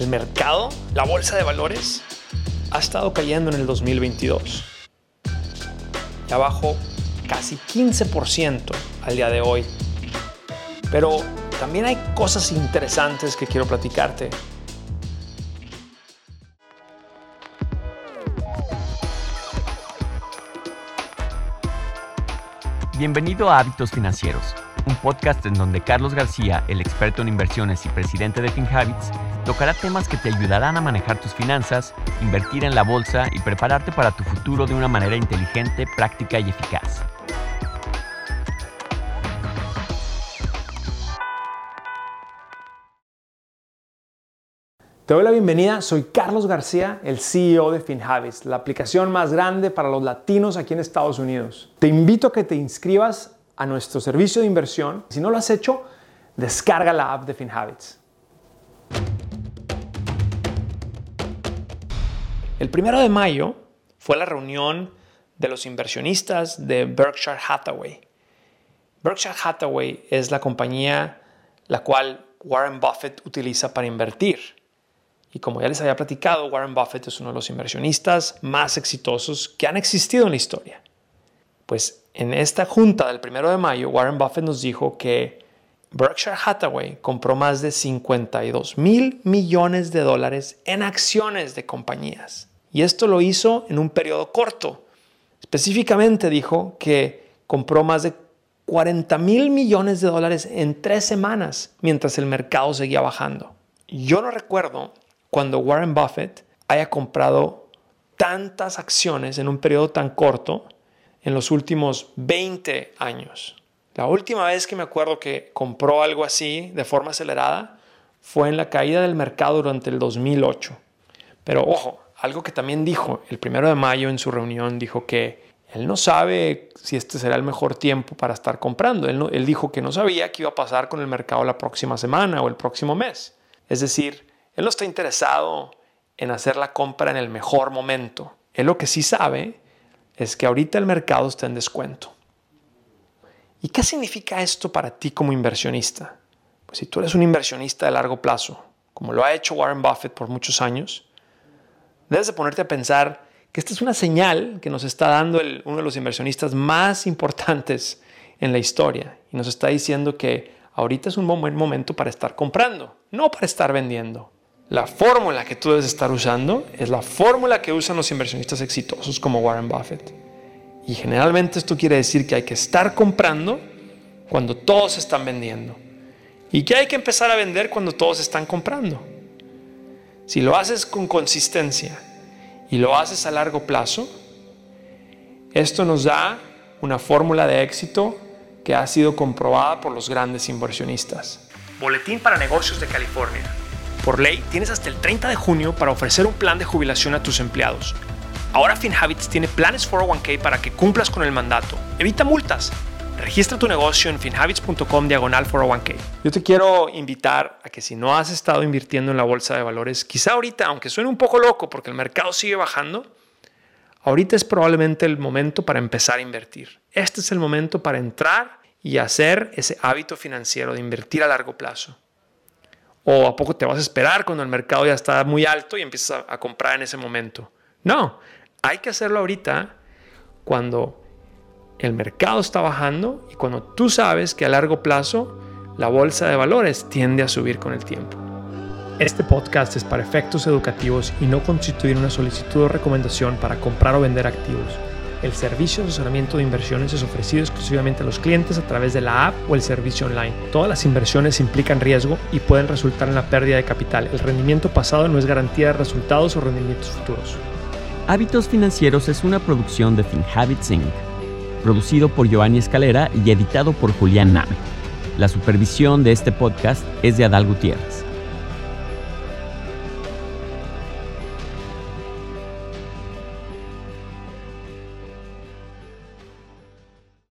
El mercado, la bolsa de valores, ha estado cayendo en el 2022. Ya bajó casi 15% al día de hoy. Pero también hay cosas interesantes que quiero platicarte. Bienvenido a Hábitos Financieros, un podcast en donde Carlos García, el experto en inversiones y presidente de FinHabits, tocará temas que te ayudarán a manejar tus finanzas, invertir en la bolsa y prepararte para tu futuro de una manera inteligente, práctica y eficaz. Te doy la bienvenida, soy Carlos García, el CEO de FinHabits, la aplicación más grande para los latinos aquí en Estados Unidos. Te invito a que te inscribas a nuestro servicio de inversión. Si no lo has hecho, descarga la app de FinHabits. El primero de mayo fue la reunión de los inversionistas de Berkshire Hathaway. Berkshire Hathaway es la compañía la cual Warren Buffett utiliza para invertir. Y como ya les había platicado, Warren Buffett es uno de los inversionistas más exitosos que han existido en la historia. Pues en esta junta del primero de mayo, Warren Buffett nos dijo que Berkshire Hathaway compró más de 52 mil millones de dólares en acciones de compañías. Y esto lo hizo en un periodo corto. Específicamente dijo que compró más de 40 mil millones de dólares en tres semanas mientras el mercado seguía bajando. Yo no recuerdo cuando Warren Buffett haya comprado tantas acciones en un periodo tan corto en los últimos 20 años. La última vez que me acuerdo que compró algo así de forma acelerada fue en la caída del mercado durante el 2008. Pero ojo, algo que también dijo el primero de mayo en su reunión, dijo que él no sabe si este será el mejor tiempo para estar comprando. Él, dijo que no sabía qué iba a pasar con el mercado la próxima semana o el próximo mes. Es decir, él no está interesado en hacer la compra en el mejor momento. Él lo que sí sabe es que ahorita el mercado está en descuento. ¿Y qué significa esto para ti como inversionista? Pues si tú eres un inversionista de largo plazo, como lo ha hecho Warren Buffett por muchos años, debes de ponerte a pensar que esta es una señal que nos está dando uno de los inversionistas más importantes en la historia y nos está diciendo que ahorita es un buen momento para estar comprando, no para estar vendiendo. La fórmula que tú debes estar usando es la fórmula que usan los inversionistas exitosos como Warren Buffett. Y generalmente esto quiere decir que hay que estar comprando cuando todos están vendiendo. Y que hay que empezar a vender cuando todos están comprando. Si lo haces con consistencia y lo haces a largo plazo, esto nos da una fórmula de éxito que ha sido comprobada por los grandes inversionistas. Boletín para negocios de California por ley, tienes hasta el 30 de junio para ofrecer un plan de jubilación a tus empleados. Ahora FinHabits tiene planes 401k para que cumplas con el mandato. Evita multas. Registra tu negocio en finhabits.com diagonal 401k. Yo te quiero invitar a que si no has estado invirtiendo en la bolsa de valores, quizá ahorita, aunque suene un poco loco porque el mercado sigue bajando, ahorita es probablemente el momento para empezar a invertir. Este es el momento para entrar y hacer ese hábito financiero de invertir a largo plazo. ¿O a poco te vas a esperar cuando el mercado ya está muy alto y empiezas a, comprar en ese momento? No, hay que hacerlo ahorita cuando el mercado está bajando y cuando tú sabes que a largo plazo la bolsa de valores tiende a subir con el tiempo. Este podcast es para efectos educativos y no constituye una solicitud o recomendación para comprar o vender activos. El servicio de asesoramiento de inversiones es ofrecido exclusivamente a los clientes a través de la app o el servicio online. Todas las inversiones implican riesgo y pueden resultar en la pérdida de capital. El rendimiento pasado no es garantía de resultados o rendimientos futuros. Hábitos Financieros es una producción de FinHabits Inc., producido por Giovanni Escalera y editado por Julián Nave. La supervisión de este podcast es de Adal Gutiérrez.